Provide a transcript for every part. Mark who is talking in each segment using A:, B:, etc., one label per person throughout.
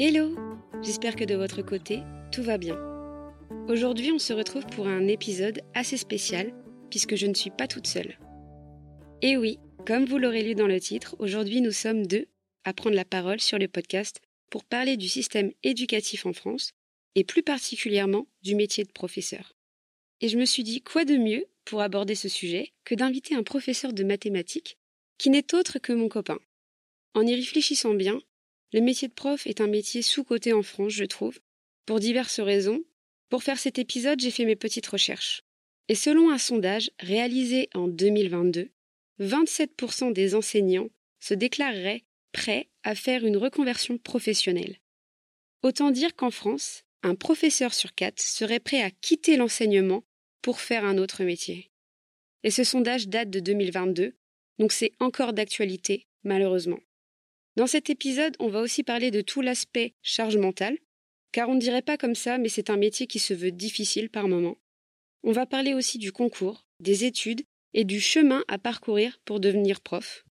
A: Hello J'espère que de votre côté, tout va bien. Aujourd'hui, on se retrouve pour un épisode assez spécial, puisque je ne suis pas toute seule. Et oui, comme vous l'aurez lu dans le titre, aujourd'hui nous sommes deux à prendre la parole sur le podcast pour parler du système éducatif en France, et plus particulièrement du métier de professeur. Et je me suis dit, quoi de mieux pour aborder ce sujet que d'inviter un professeur de mathématiques qui n'est autre que mon copain. En y réfléchissant bien, le métier de prof est un métier sous-coté en France, je trouve, pour diverses raisons. Pour faire cet épisode, j'ai fait mes petites recherches. Et selon un sondage réalisé en 2022, 27% des enseignants se déclareraient prêts à faire une reconversion professionnelle. Autant dire qu'en France, un professeur sur quatre serait prêt à quitter l'enseignement pour faire un autre métier. Et ce sondage date de 2022, donc c'est encore d'actualité, malheureusement. Dans cet épisode, on va aussi parler de tout l'aspect charge mentale, car on ne dirait pas comme ça, mais c'est un métier qui se veut difficile par moments. On va parler aussi du concours, des études et du chemin à parcourir pour devenir prof.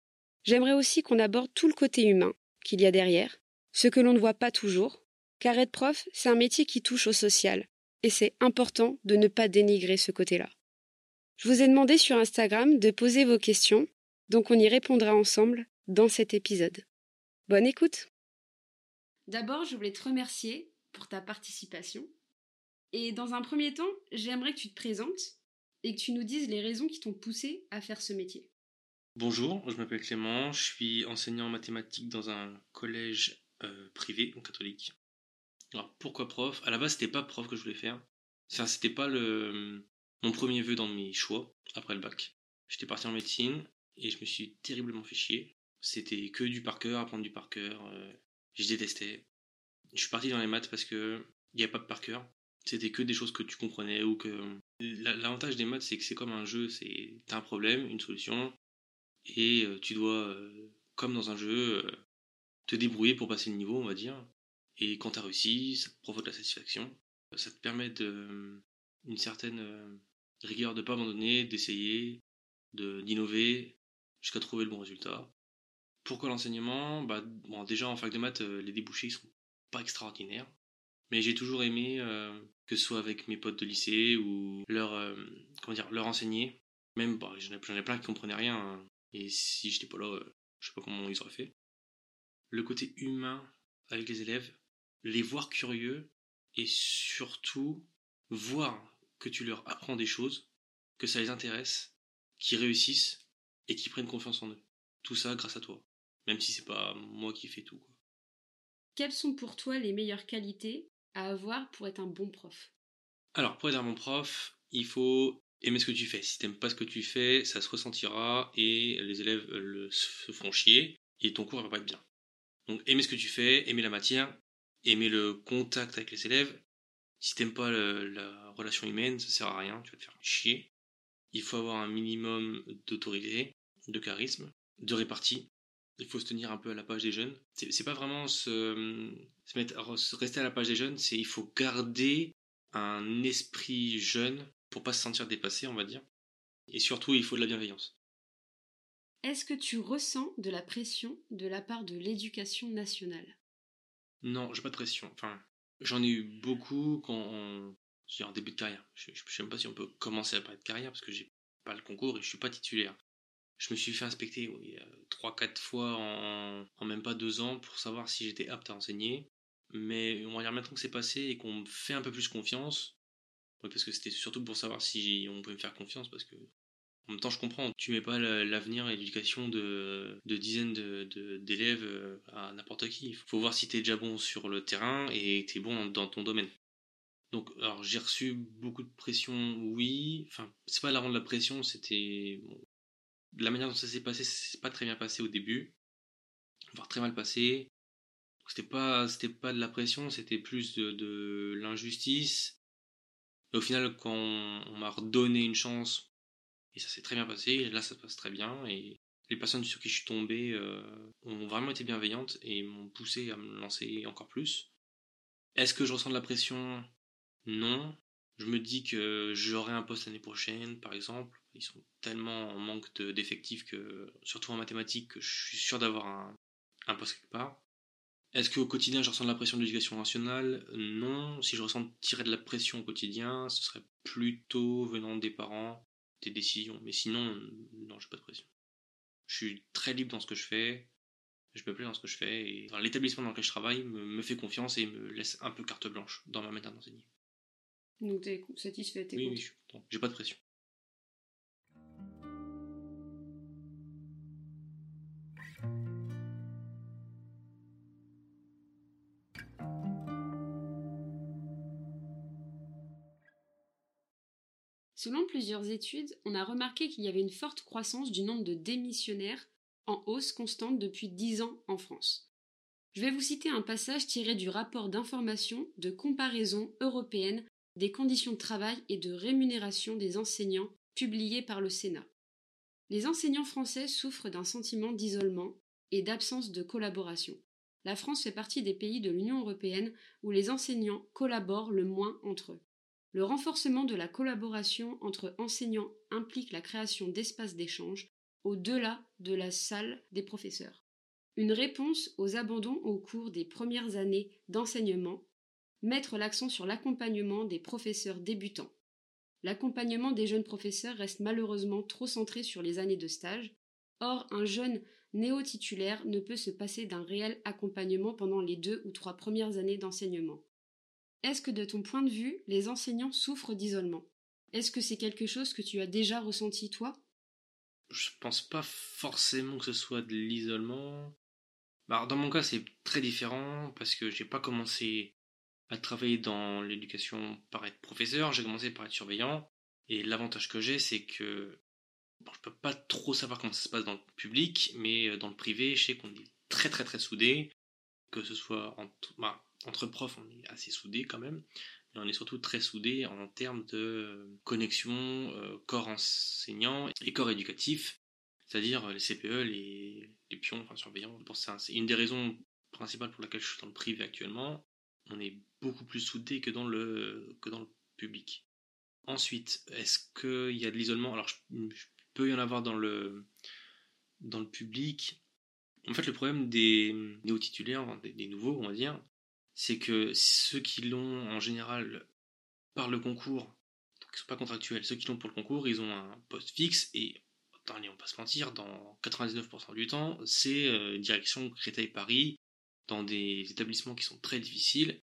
A: J'aimerais aussi qu'on aborde tout le côté humain qu'il y a derrière, ce que l'on ne voit pas toujours, car être prof, c'est un métier qui touche au social, et c'est important de ne pas dénigrer ce côté-là. Je vous ai demandé sur Instagram de poser vos questions, donc on y répondra ensemble dans cet épisode. Bonne écoute D'abord, je voulais te remercier pour ta participation. Et dans un premier temps, j'aimerais que tu te présentes et que tu nous dises les raisons qui t'ont poussé à faire ce métier.
B: Bonjour, je m'appelle Clément, je suis enseignant en mathématiques dans un collège euh, privé, donc catholique. Alors pourquoi prof? À la base, c'était pas prof que je voulais faire. Enfin, c'était pas le mon premier vœu dans mes choix après le bac. J'étais parti en médecine et je me suis terriblement fait chier. C'était que du par cœur, apprendre du par cœur. Euh, je détestais. Je suis parti dans les maths parce que il n'y a pas de par cœur. C'était que des choses que tu comprenais ou que. L'avantage des maths, c'est que c'est comme un jeu. C'est t'as un problème, une solution, et euh, tu dois, euh, comme dans un jeu, te débrouiller pour passer le niveau, on va dire. Et quand tu as réussi, ça te provoque la satisfaction. Ça te permet de, une certaine rigueur de pas abandonner, d'essayer, d'innover jusqu'à trouver le bon résultat. Pourquoi l'enseignement? Bah, Déjà en fac de maths, euh, les débouchés ne sont pas extraordinaires. Mais j'ai toujours aimé, euh, que ce soit avec mes potes de lycée ou leur, comment dire, leur enseigner. Même, bah, j'en ai, plein qui comprenaient rien. Hein. Et si j'étais pas là, je sais pas comment ils auraient fait. Le côté humain avec les élèves, les voir curieux et surtout voir que tu leur apprends des choses, que ça les intéresse, qu'ils réussissent et qu'ils prennent confiance en eux. Tout ça grâce à toi, même si c'est pas moi qui fais tout.
A: Quelles sont pour toi les meilleures qualités à avoir pour être un bon prof?
B: Alors, pour être un bon prof, il faut aimer ce que tu fais. Si t'aimes pas ce que tu fais, ça se ressentira et les élèves se font chier et ton cours va pas être bien. Donc, aimer ce que tu fais, aimer la matière, aimer le contact avec les élèves. Si t'aimes pas la relation humaine, ça sert à rien, tu vas te faire chier. Il faut avoir un minimum d'autorité, de charisme, de répartie. Il faut se tenir un peu à la page des jeunes. C'est pas vraiment se, se, mettre, rester à la page des jeunes, c'est il faut garder un esprit jeune pour pas se sentir dépassé, on va dire. Et surtout, il faut de la bienveillance.
A: Est-ce que tu ressens de la pression de la part de l'éducation nationale?
B: Non, j'ai pas de pression. Enfin, j'en ai eu beaucoup quand on... en début de carrière. Je, je, sais même pas si on peut commencer à parler de carrière parce que j'ai pas le concours et je suis pas titulaire. Je me suis fait inspecter oui, 3-4 fois en... même pas 2 ans pour savoir si j'étais apte à enseigner. Mais on va dire maintenant que c'est passé et qu'on me fait un peu plus confiance, parce que c'était surtout pour savoir si on pouvait me faire confiance, parce que en même temps, je comprends, tu mets pas l'avenir et l'éducation de, dizaines d'élèves euh, à n'importe qui. Il faut voir si tu es déjà bon sur le terrain et tu es bon dans ton domaine. Donc, alors j'ai reçu beaucoup de pression, oui. Enfin, c'est pas la rendre de la pression, c'était. La manière dont ça s'est passé, c'est pas très bien passé au début, voire très mal passé. C'était pas, c'était pas de la pression, c'était plus de, l'injustice. au final, quand on m'a redonné une chance et ça s'est très bien passé, et là ça se passe très bien, et les personnes sur qui je suis tombé euh, ont vraiment été bienveillantes et m'ont poussé à me lancer encore plus. Est-ce que je ressens de la pression? Non. Je me dis que j'aurai un poste l'année prochaine, par exemple. Ils sont tellement en manque d'effectifs que, surtout en mathématiques, que je suis sûr d'avoir un, poste quelque part. Est-ce qu'au quotidien, je ressens de la pression de l'éducation nationale? Non. Si je ressens tirer de la pression au quotidien, ce serait plutôt venant des parents, des décisions. Mais sinon, non, j'ai pas de pression. Je suis très libre dans ce que je fais. Je me plais dans ce que je fais. L'établissement dans lequel je travaille me, fait confiance et me laisse un peu carte blanche dans ma manière d'enseigner.
A: Donc tu es satisfait,
B: oui, oui, je suis content. J'ai pas de pression.
A: Selon plusieurs études, on a remarqué qu'il y avait une forte croissance du nombre de démissionnaires en hausse constante depuis 10 ans en France. Je vais vous citer un passage tiré du rapport d'information de comparaison européenne des conditions de travail et de rémunération des enseignants publié par le Sénat. Les enseignants français souffrent d'un sentiment d'isolement et d'absence de collaboration. La France fait partie des pays de l'Union européenne où les enseignants collaborent le moins entre eux. Le renforcement de la collaboration entre enseignants implique la création d'espaces d'échange au-delà de la salle des professeurs. Une réponse aux abandons au cours des premières années d'enseignement, mettre l'accent sur l'accompagnement des professeurs débutants. L'accompagnement des jeunes professeurs reste malheureusement trop centré sur les années de stage. Or, un jeune néo-titulaire ne peut se passer d'un réel accompagnement pendant les deux ou trois premières années d'enseignement. Est-ce que de ton point de vue, les enseignants souffrent d'isolement? Est-ce que c'est quelque chose que tu as déjà ressenti toi?
B: Je pense pas forcément que ce soit de l'isolement. Bah, dans mon cas, c'est très différent parce que j'ai pas commencé à travailler dans l'éducation par être professeur, j'ai commencé par être surveillant. Et l'avantage que j'ai, c'est que bon, je peux pas trop savoir comment ça se passe dans le public, mais euh, dans le privé, je sais qu'on est très très très soudés, que ce soit entre, bah, entre profs, on est assez soudés quand même, mais on est surtout très soudés en termes de connexion euh, corps enseignant et corps éducatif, c'est-à-dire euh, les CPE, les pions, enfin surveillants. C'est une des raisons principales pour laquelle je suis dans le privé actuellement. On est beaucoup plus soudés que dans le, public. Ensuite, est-ce qu'il y a de l'isolement? Alors, je, peut y en avoir dans le, public. En fait, le problème des néo-titulaires, des, nouveaux, on va dire, c'est que ceux qui l'ont en général par le concours, donc ils sont pas contractuels, ceux qui l'ont pour le concours, ils ont un poste fixe et, attendez, on va pas se mentir, dans 99% du temps, c'est euh, direction Créteil-Paris, dans des établissements qui sont très difficiles.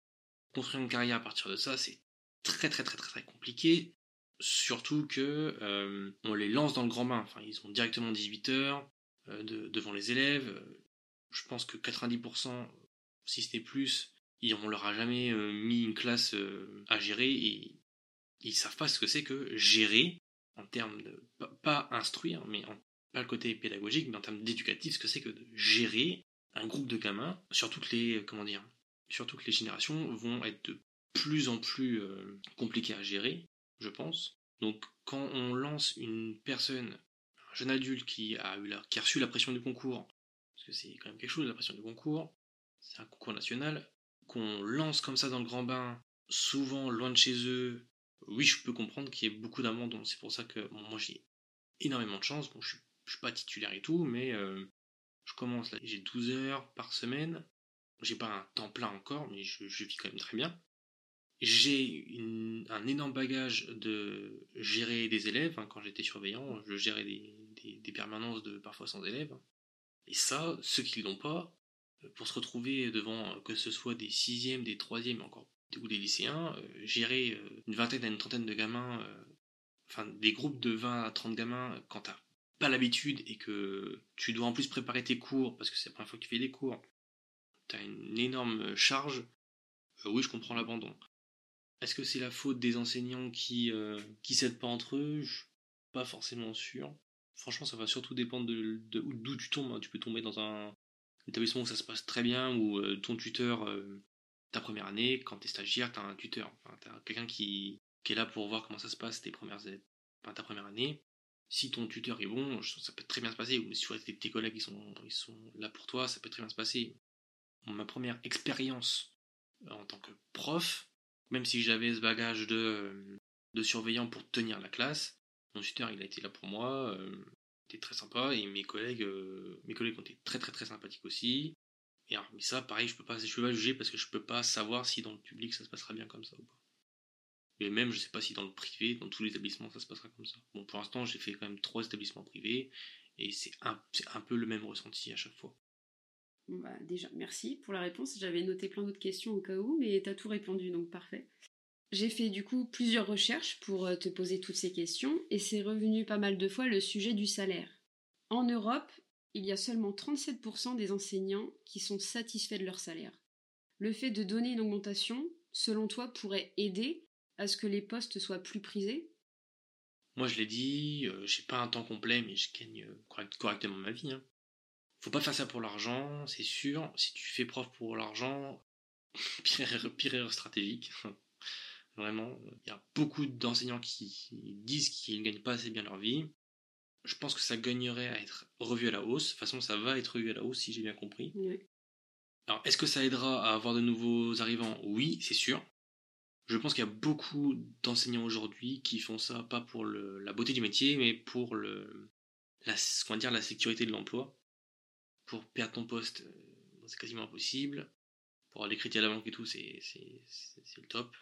B: Construire une carrière à partir de ça, c'est très très très très très compliqué. Surtout que euh, on les lance dans le grand bain. Enfin, ils ont directement 18 heures euh, devant les élèves. Je pense que 90%, si ce n'est plus, on leur a jamais euh, mis une classe à gérer et ils savent pas ce que c'est que gérer en termes de pas, instruire, mais pas le côté pédagogique, mais en termes d'éducatif, ce que c'est que de gérer un groupe de gamins, surtout que les comment dire, surtout que les générations vont être de plus en plus compliquées à gérer je pense. Donc quand on lance une personne, un jeune adulte qui a, eu la, qui a reçu la pression du concours, parce que c'est quand même quelque chose la pression du concours, c'est un concours national, qu'on lance comme ça dans le grand bain, souvent loin de chez eux, oui je peux comprendre qu'il y ait beaucoup d'abandon, c'est pour ça que moi j'ai énormément de chance, bon je suis, suis pas titulaire et tout, mais euh, je commence là, j'ai 12 heures par semaine, j'ai pas un temps plein encore, mais je, vis quand même très bien j'ai un énorme bagage de gérer des élèves. Hein, quand j'étais surveillant, je gérais des, permanences de parfois sans élèves. Et ça, ceux qui l'ont pas, euh, pour se retrouver devant que ce soit des sixièmes, des troisièmes, encore ou des lycéens, euh, gérer euh, une vingtaine à une trentaine de gamins, enfin des groupes de 20 à 30 gamins, quand t'as pas l'habitude et que tu dois en plus préparer tes cours, parce que c'est la première fois que tu fais des cours, t'as une énorme charge, oui, je comprends l'abandon. Est-ce que c'est la faute des enseignants qui euh, qui s'aident pas entre eux? Je suis pas forcément sûr. Franchement, ça va surtout dépendre de, d'où tu tombes. Hein. Tu peux tomber dans un établissement où ça se passe très bien, où euh, ton tuteur, euh, ta première année, quand t'es stagiaire, t'as un tuteur. Enfin, t'as quelqu'un qui, qui est là pour voir comment ça se passe tes premières, ta première année. Si ton tuteur est bon, ça peut très bien se passer. Ou si tes, tes collègues ils sont, ils sont là pour toi, ça peut très bien se passer. Ma première expérience en tant que prof, même si j'avais ce bagage de, euh, de surveillant pour tenir la classe, mon tuteur il a été là pour moi, euh, il était très sympa et mes collègues, euh, mes collègues ont été très très très sympathiques aussi. mais ça, pareil, je peux pas, peux pas juger parce que je peux pas savoir si dans le public ça se passera bien comme ça ou pas. Et même, je sais pas si dans le privé, dans tous les établissements, ça se passera comme ça. Bon, pour l'instant, j'ai fait quand même trois établissements privés et c'est un, un peu le même ressenti à chaque fois.
A: Bah, déjà, merci pour la réponse. J'avais noté plein d'autres questions au cas où, mais tu as tout répondu, donc parfait. J'ai fait du coup plusieurs recherches pour euh, te poser toutes ces questions, et c'est revenu pas mal de fois le sujet du salaire. En Europe, il y a seulement 37% des enseignants qui sont satisfaits de leur salaire. Le fait de donner une augmentation, selon toi, pourrait aider à ce que les postes soient plus prisés?
B: Moi, je l'ai dit, euh, j'ai pas un temps complet, mais je gagne euh, correctement ma vie. Hein. Faut pas faire ça pour l'argent, c'est sûr. Si tu fais prof pour l'argent, pire, pire erreur stratégique. Vraiment, il y a beaucoup d'enseignants qui disent qu'ils ne gagnent pas assez bien leur vie. Je pense que ça gagnerait à être revu à la hausse. De toute façon, ça va être revu à la hausse si j'ai bien compris. Alors, est-ce que ça aidera à avoir de nouveaux arrivants? Oui, c'est sûr. Je pense qu'il y a beaucoup d'enseignants aujourd'hui qui font ça pas pour la beauté du métier, mais pour la, dire, la sécurité de l'emploi pour perdre ton poste, euh, c'est quasiment impossible. Pour aller crédits à la banque et tout, c'est le top.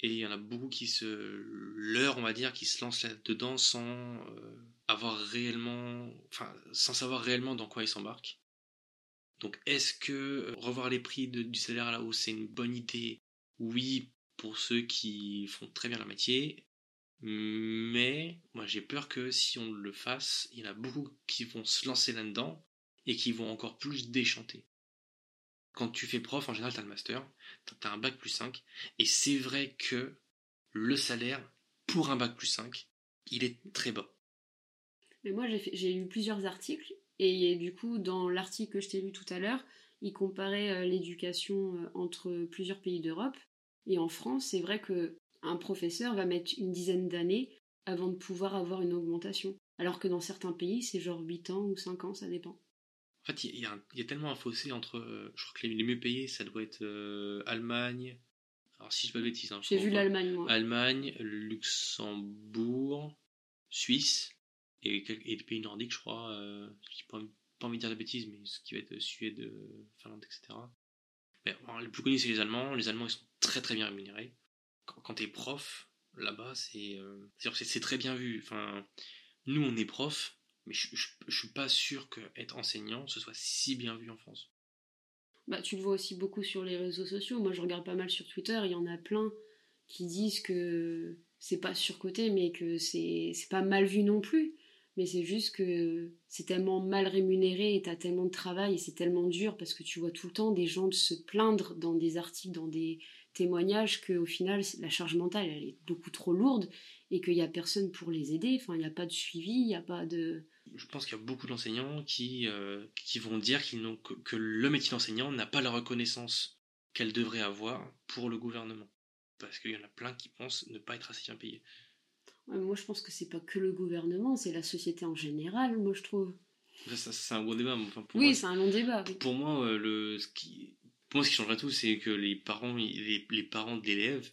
B: Et il y en a beaucoup qui se leurrent, on va dire, qui se lancent là-dedans sans euh, avoir réellement, enfin, sans savoir réellement dans quoi ils s'embarquent. Donc, est-ce que euh, revoir les prix du salaire à la hausse, c'est une bonne idée? Oui, pour ceux qui font très bien leur métier. Mais moi, j'ai peur que si on le fasse, il y en a beaucoup qui vont se lancer là-dedans et qui vont encore plus déchanter. Quand tu fais prof, en général, tu as le master, tu as un bac plus 5, et c'est vrai que le salaire pour un bac plus 5, il est très bas.
A: Mais moi, j'ai lu plusieurs articles, et du coup, dans l'article que je t'ai lu tout à l'heure, il comparait euh, l'éducation euh, entre plusieurs pays d'Europe. Et en France, c'est vrai que un professeur va mettre une dizaine d'années avant de pouvoir avoir une augmentation. Alors que dans certains pays, c'est genre 8 ans ou 5 ans, ça dépend.
B: En fait, il y, a tellement un fossé entre. Euh, je crois que les, mieux payés, ça doit être euh, Allemagne. Alors, si je ne pas de bêtises. Hein,
A: J'ai vu l'Allemagne, moi.
B: Allemagne, Luxembourg, Suisse et, et les pays nordiques, je crois. Euh, n'ai pas, envie de dire de bêtises, mais ce qui va être Suède, Finlande, etc. Les plus connus, c'est les Allemands. Les Allemands, ils sont très très bien rémunérés. Quand, quand tu es prof, là-bas, c'est c'est très bien vu. Enfin, nous, on est prof mais je, ne suis pas sûr que être enseignant ce soit si bien vu en France.
A: Bah, tu le vois aussi beaucoup sur les réseaux sociaux. Moi, je regarde pas mal sur Twitter. Il y en a plein qui disent que c'est pas surcoté, mais que c'est pas mal vu non plus. Mais c'est juste que c'est tellement mal rémunéré et t'as tellement de travail et c'est tellement dur parce que tu vois tout le temps des gens se plaindre dans des articles, dans des témoignages qu'au final, la charge mentale, elle est beaucoup trop lourde et qu'il n'y a personne pour les aider. Enfin, il n'y a pas de suivi, il n'y a pas de
B: je pense qu'il y a beaucoup d'enseignants qui, euh, qui vont dire qu'ils n'ont que, le métier d'enseignant n'a pas la reconnaissance qu'elle devrait avoir pour le gouvernement. Parce qu'il y en a plein qui pensent ne pas être assez bien payés.
A: Moi, je pense que c'est pas que le gouvernement, c'est la société en général, moi, je trouve.
B: Ça, c'est un gros débat.
A: oui, c'est un long débat.
B: Pour moi, euh, le, ce qui, pour moi, ce qui changerait tout, c'est que les parents, les, les parents de l'élève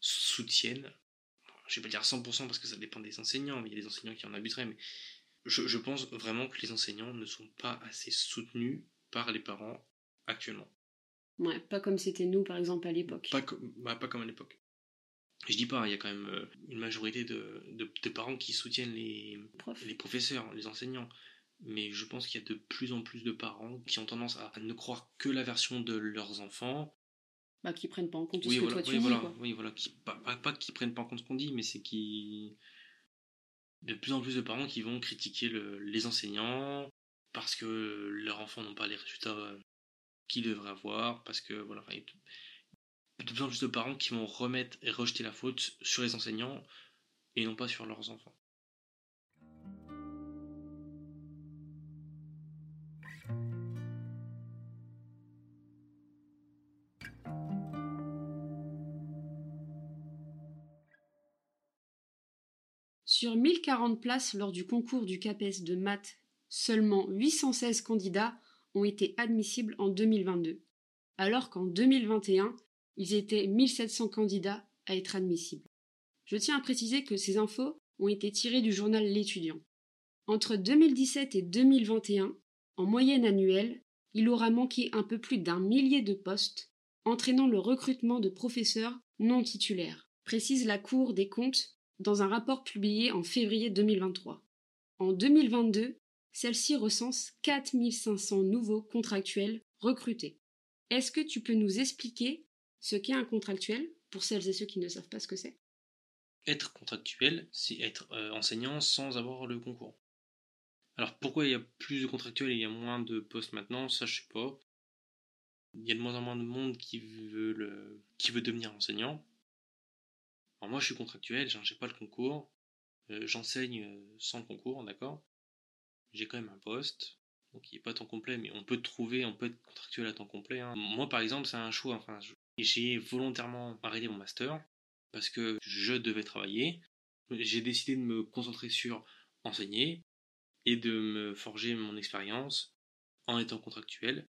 B: soutiennent, je vais pas dire 100% parce que ça dépend des enseignants, mais il y a des enseignants qui en abuseraient, mais je, pense vraiment que les enseignants ne sont pas assez soutenus par les parents actuellement.
A: Ouais, pas comme c'était nous par exemple à l'époque.
B: Pas, bah, pas comme à l'époque. Je dis pas, il y a quand même euh, une majorité de, de, parents qui soutiennent les, les professeurs, les enseignants. Mais je pense qu'il y a de plus en plus de parents qui ont tendance à ne croire que la version de leurs enfants.
A: Bah, qui prennent pas en compte ce que toi tu
B: oui, dis. Voilà, Oui, voilà, qui, pas, pas, pas qui prennent pas en compte ce qu'on dit, mais c'est qui de plus en plus de parents qui vont critiquer les enseignants parce que leurs enfants n'ont pas les résultats euh, qu'ils devraient avoir, parce que voilà, de plus en plus de parents qui vont remettre et rejeter la faute sur les enseignants et non pas sur leurs enfants.
A: Sur 1040 places lors du concours du CAPES de maths, seulement 816 candidats ont été admissibles en 2022, alors qu'en 2021, ils étaient 1700 candidats à être admissibles. Je tiens à préciser que ces infos ont été tirées du journal L'étudiant. Entre 2017 et 2021, en moyenne annuelle, il aura manqué un peu plus d'un millier de postes, entraînant le recrutement de professeurs non titulaires, précise la Cour des comptes dans un rapport publié en février 2023. En 2022, celle-ci recense 4500 nouveaux contractuels recrutés. Est-ce que tu peux nous expliquer ce qu'est un contractuel pour celles et ceux qui ne savent pas ce que c'est
B: Être contractuel, c'est être euh, enseignant sans avoir le concours. Alors pourquoi il y a plus de contractuels et il y a moins de postes maintenant, ça je sais pas. Il y a de moins en moins de monde qui qui veut devenir enseignant. Alors moi je suis contractuel, j'ai pas le concours, euh, j'enseigne euh, sans le concours, d'accord? J'ai quand même un poste, donc il n'est pas temps complet, mais on peut trouver, on peut être contractuel à temps complet. Hein. Moi par exemple c'est un choix, enfin j'ai volontairement arrêté mon master parce que je devais travailler. J'ai décidé de me concentrer sur enseigner et de me forger mon expérience en étant contractuel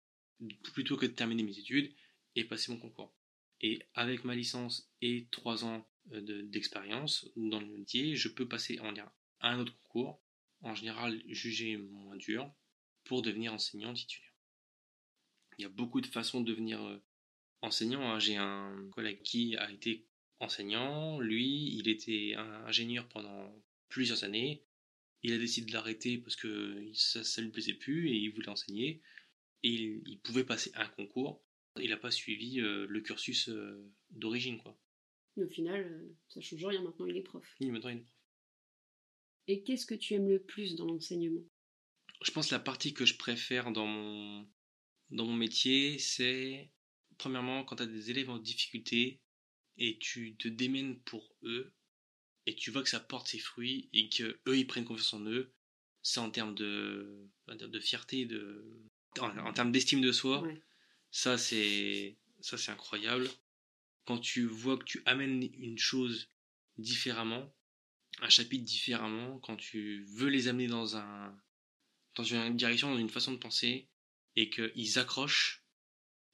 B: plutôt que de terminer mes études et passer mon concours. Et avec ma licence et trois ans euh, d'expérience dans le métier, je peux passer en à un autre concours, en général jugé moins dur, pour devenir enseignant titulaire. Il y a beaucoup de façons de devenir euh, enseignant. Hein. J'ai un collègue qui a été enseignant. Lui, il était ingénieur pendant plusieurs années. Il a décidé de l'arrêter parce que ça, ne lui plaisait plus et il voulait enseigner. Et il, pouvait passer un concours. Il n'a pas suivi euh, le cursus euh, d'origine, quoi.
A: au final, euh, ça change rien. Maintenant, il est prof.
B: Oui, maintenant, il est prof.
A: Et qu'est-ce que tu aimes le plus dans l'enseignement?
B: Je pense que la partie que je préfère dans mon, dans mon métier, c'est premièrement quand tu as des élèves en difficulté et tu te démènes pour eux et tu vois que ça porte ses fruits et que eux ils prennent confiance en eux, c'est en termes de, de fierté, de, en, termes d'estime de soi, ça c'est ça c'est incroyable. Quand tu vois que tu amènes une chose différemment, un chapitre différemment, quand tu veux les amener dans un dans une direction, dans une façon de penser, et qu'ils accrochent,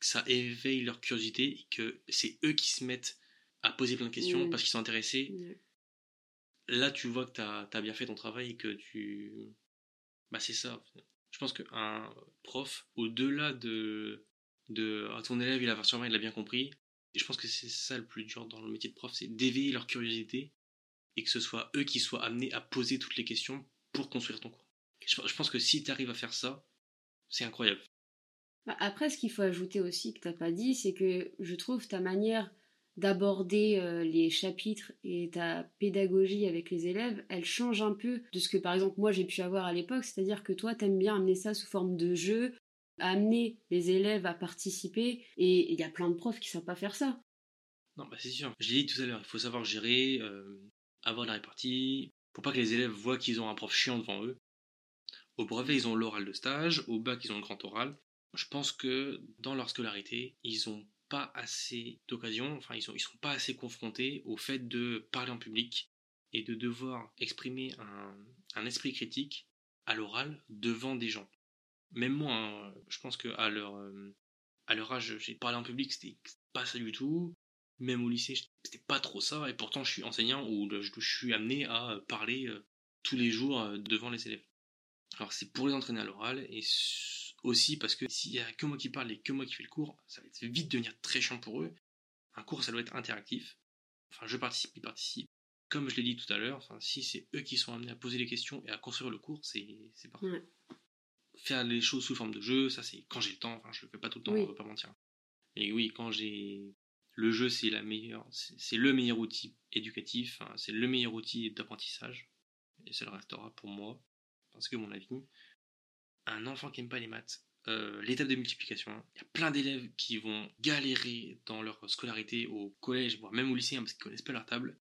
B: que ça éveille leur curiosité, et que c'est eux qui se mettent à poser plein de questions parce qu'ils sont intéressés. Là, tu vois que tu as, bien fait ton travail et que tu. Bah, c'est ça. Je pense qu'un prof, au-delà de, de. Ah, ton élève, il a sûrement il a bien compris. Et je pense que c'est ça le plus dur dans le métier de prof, c'est d'éveiller leur curiosité et que ce soit eux qui soient amenés à poser toutes les questions pour construire ton cours. Je, pense que si tu arrives à faire ça, c'est incroyable.
A: Bah, après, ce qu'il faut ajouter aussi que tu n'as pas dit, c'est que je trouve ta manière d'aborder euh, les chapitres et ta pédagogie avec les élèves, elle change un peu de ce que par exemple moi j'ai pu avoir à l'époque, c'est-à-dire que toi t'aimes bien amener ça sous forme de jeu, amener les élèves à participer et il y a plein de profs qui savent pas faire ça.
B: Non, bah c'est sûr. Je l'ai dit tout à l'heure, il faut savoir gérer, euh, avoir la répartie, pour pas que les élèves voient qu'ils ont un prof chiant devant eux. Au brevet, ils ont l'oral de stage, au bac, ils ont le grand oral. Je pense que dans leur scolarité, ils ont pas assez d'occasions, enfin ils ils sont pas assez confrontés au fait de parler en public et de devoir exprimer un, esprit critique à l'oral devant des gens. Même moi, hein, je pense que à leur, euh, leur âge, j'ai parlé en public, c'était pas ça du tout. Même au lycée, c'était pas trop ça, et pourtant je suis enseignant où je, je suis amené à parler euh, tous les jours euh, devant les élèves. Alors c'est pour les entraîner à l'oral, et aussi parce que s'il y a que moi qui parle et que moi qui fais le cours, ça va vite devenir très chiant pour eux. Un cours, ça doit être interactif. Enfin, je participe, ils participent. Comme je l'ai dit tout à l'heure, enfin, si c'est eux qui sont amenés à poser les questions et à construire le cours, c'est parfait. Faire les choses sous forme de jeu, ça c'est quand j'ai le temps, enfin je le fais pas tout le temps, on va pas mentir. Et oui, quand j'ai le jeu, c'est la meilleure, c'est le meilleur outil éducatif, hein, c'est le meilleur outil d'apprentissage, et ça le restera pour moi, parce que mon avis, un enfant qui n'aime pas les maths, euh, l'étape de multiplication, il y a plein d'élèves qui vont galérer dans leur scolarité au collège, voire même au lycée, hein, parce qu'ils connaissent pas leur table.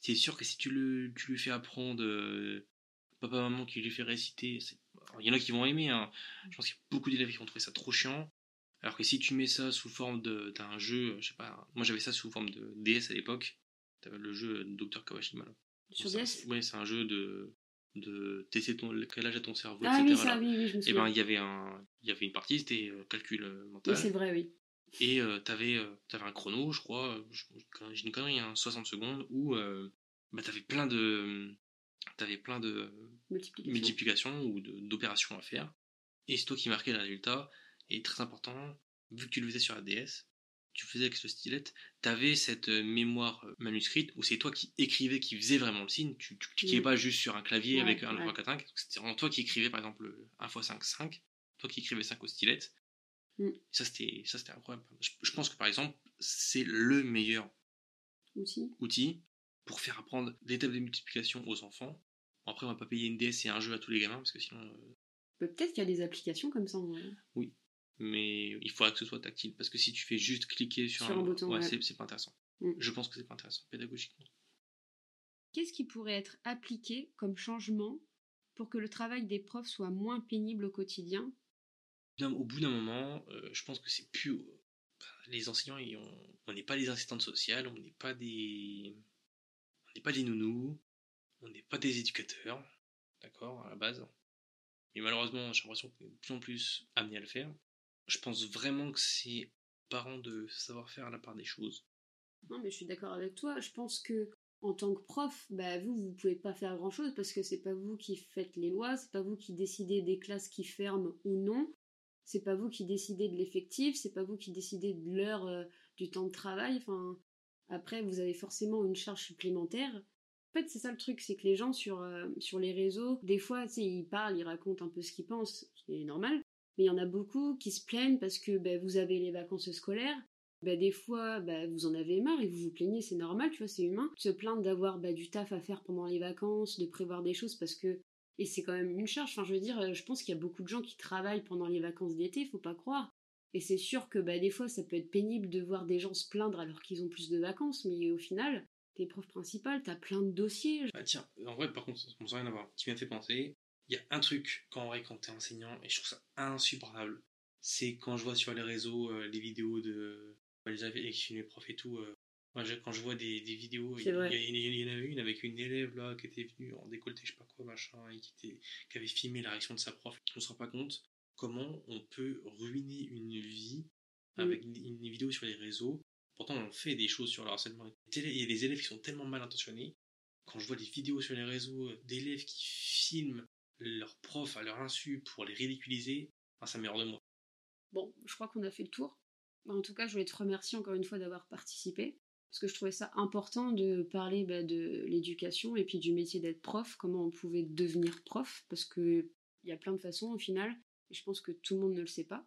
B: C'est sûr que si tu, le, tu lui fais apprendre, euh, papa, maman qui lui fait réciter, il y en a qui vont aimer, hein. je pense qu'il y a beaucoup d'élèves qui vont trouver ça trop chiant. Alors que si tu mets ça sous forme d'un jeu, je sais pas, moi j'avais ça sous forme de DS à l'époque, le jeu Dr Kawashima.
A: Sur DS
B: Oui, c'est un jeu de de tester ton, quel âge a ton cerveau,
A: ah,
B: etc.
A: Oui, ça, oui, oui, je me
B: Et eh ben, il y avait un, il y avait une partie, c'était euh, calcul euh, mental.
A: Oui, c'est vrai, oui.
B: Et euh, t'avais, euh, avais un chrono, je crois, j'ai une connerie, hein, 60 secondes, où bah, t'avais plein de, t'avais plein de
A: multiplications
B: multiplication ou d'opérations à faire. Et c'est toi qui marquais le résultat. Et très important, vu que tu le faisais sur la DS, tu faisais avec ce stylet, tu avais cette euh, mémoire euh, manuscrite où c'est toi qui écrivais, qui faisait vraiment le signe. Tu, tu cliquais
A: Mm.
B: pas juste sur un clavier
A: Ouais,
B: avec un
A: ouais.
B: 3, 4, 5. C'était vraiment toi qui écrivais, par exemple, 1 x 5, 5. Toi qui écrivais 5 au stylet.
A: Mm.
B: Ça, c'était ça, c'était incroyable. Je, je pense que, par exemple, c'est le meilleur
A: Outil.
B: outil pour faire apprendre des tables de multiplication aux enfants. Bon, après, on va pas payer une DS et un jeu à tous les gamins parce que sinon. euh,
A: Bah, Peut-être qu'il y a des applications comme ça. en vrai.
B: Mais il faudra que ce soit tactile parce que si tu fais juste cliquer sur,
A: Sur un bouton, ouais.
B: c'est c'est pas intéressant.
A: Mm.
B: Je pense que c'est pas intéressant pédagogiquement.
A: Qu'est-ce qui pourrait être appliqué comme changement pour que le travail des profs soit moins pénible au quotidien?
B: Au bout d'un moment, euh, je pense que c'est plus. enfin, Les enseignants, ils ont- on n'est pas des assistantes sociales, on n'est pas des. On n'est pas des nounous, on n'est pas des éducateurs, d'accord, à la base. Mais malheureusement, j'ai l'impression qu'on est de plus en plus amené à le faire. Je pense vraiment que c'est aux parents de savoir faire la part des choses.
A: Non, mais je suis d'accord avec toi. Je pense que en tant que prof, bah, vous, vous pouvez pas faire grand chose parce que c'est pas vous qui faites les lois, c'est pas vous qui décidez des classes qui ferment ou non, c'est pas vous qui décidez de l'effectif, c'est pas vous qui décidez de l'heure euh, du temps de travail. Enfin, après, vous avez forcément une charge supplémentaire. En fait, c'est ça le truc, c'est que les gens sur, euh, sur les réseaux, des fois, ils parlent, ils racontent un peu ce qu'ils pensent, ce qui est normal. Mais il y en a beaucoup qui se plaignent parce que bah, vous avez les vacances scolaires, bah, des fois, bah, vous en avez marre et vous vous plaignez, c'est normal, tu vois, c'est humain. Se plaindre d'avoir du taf à faire pendant les vacances, de prévoir des choses parce que. Et c'est quand même une charge. Enfin, je veux dire, euh, je pense qu'il y a beaucoup de gens qui travaillent pendant les vacances d'été, faut pas croire. Et c'est sûr que des fois, ça peut être pénible de voir des gens se plaindre alors qu'ils ont plus de vacances, mais au final, t'es prof principal, t'as plein de dossiers.
B: Ah tiens, en vrai, par contre, ça n'a rien à voir. Tu m'as fait penser, il y a un truc quand, vrai, quand t'es enseignant, et je trouve ça insupportable, c'est quand je vois sur les réseaux euh, les vidéos de bah, les les profs et tout. euh, moi, je- quand je vois des, des vidéos, il y, y y en avait une avec une élève là qui était venue en décolleté, je sais pas quoi, machin, et qui, était, qui avait filmé la réaction de sa prof. On se rend pas compte comment on peut ruiner une vie avec une, une vidéo sur les réseaux. Pourtant, on fait des choses sur le harcèlement. Il y a des élèves qui sont tellement mal intentionnés quand je vois des vidéos sur les réseaux d'élèves qui filment leurs profs à leur insu pour les ridiculiser, ça m'est hors de moi.
A: Bon, je crois qu'on a fait le tour. Bah, En tout cas, je voulais te remercier encore une fois d'avoir participé. Parce que je trouvais ça important de parler bah, de l'éducation et puis du métier d'être prof, comment on pouvait devenir prof, parce qu'il y a plein de façons au final, et je pense que tout le monde ne le sait pas.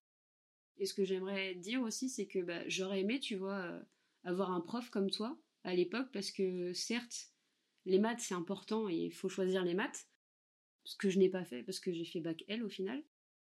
A: Et ce que j'aimerais dire aussi, c'est que bah, j'aurais aimé, tu vois, euh, avoir un prof comme toi à l'époque, parce que certes, les maths c'est important et il faut choisir les maths, ce que je n'ai pas fait parce que j'ai fait bac L au final.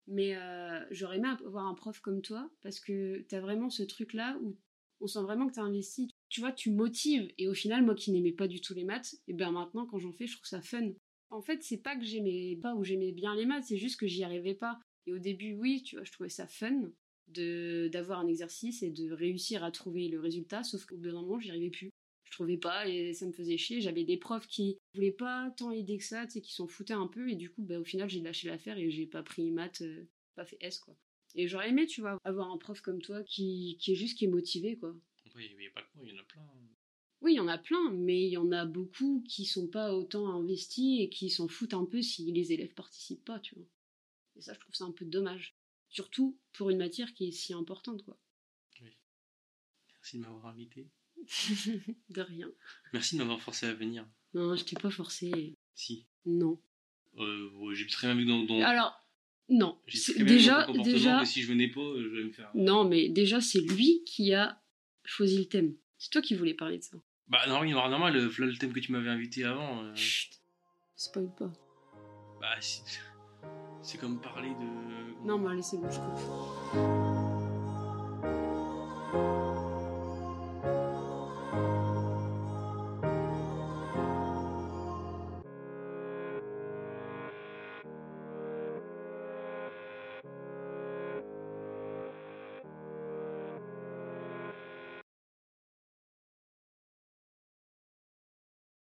A: Mais euh, j'aurais aimé avoir un prof comme toi parce que t'as vraiment ce truc-là où on sent vraiment que t'as investi. Tu vois, tu motives. Et au final, moi qui n'aimais pas du tout les maths, et ben maintenant, quand j'en fais, je trouve ça fun. En fait, c'est pas que j'aimais pas ou j'aimais bien les maths, c'est juste que j'y arrivais pas. Et au début, oui, tu vois, je trouvais ça fun d'avoir un exercice et de réussir à trouver le résultat, sauf qu'au bout d'un moment, j'y arrivais plus. Je trouvais pas et ça me faisait chier. J'avais des profs qui voulaient pas tant aider que ça, tu sais, qui s'en foutaient un peu. Et du coup, bah, au final, j'ai lâché l'affaire et j'ai pas pris maths, euh, pas fait S, quoi. Et j'aurais aimé, tu vois, avoir un prof comme toi qui, qui est juste, qui est motivé, quoi.
B: Après, il n'y a pas que moi, il y en a plein.
A: Oui, il y en a plein, mais il y en a beaucoup qui sont pas autant investis et qui s'en foutent un peu si les élèves participent pas, tu vois. Et ça, je trouve ça un peu dommage. Surtout pour une matière qui est si importante, quoi.
B: Merci de m'avoir invité.
A: de rien.
B: Merci de m'avoir forcé à venir.
A: Non, je t'ai pas forcé.
B: Si.
A: Non.
B: Euh, ouais, j'ai très bien vu dans, dans-
A: Alors, non.
B: j'ai
A: C'est-
B: très bien vu dans
A: Déjà, déjà,
B: si je venais pas, euh, je vais me faire.
A: non, mais déjà, c'est lui qui a choisi le thème. C'est toi qui voulais parler de ça.
B: Bah, non, oui, normal, le, voilà le thème que tu m'avais invité avant. euh,
A: Chut. Spoil pas.
B: bah, c'est c'est comme parler de.
A: Non, mais allez, c'est bon, je coupe.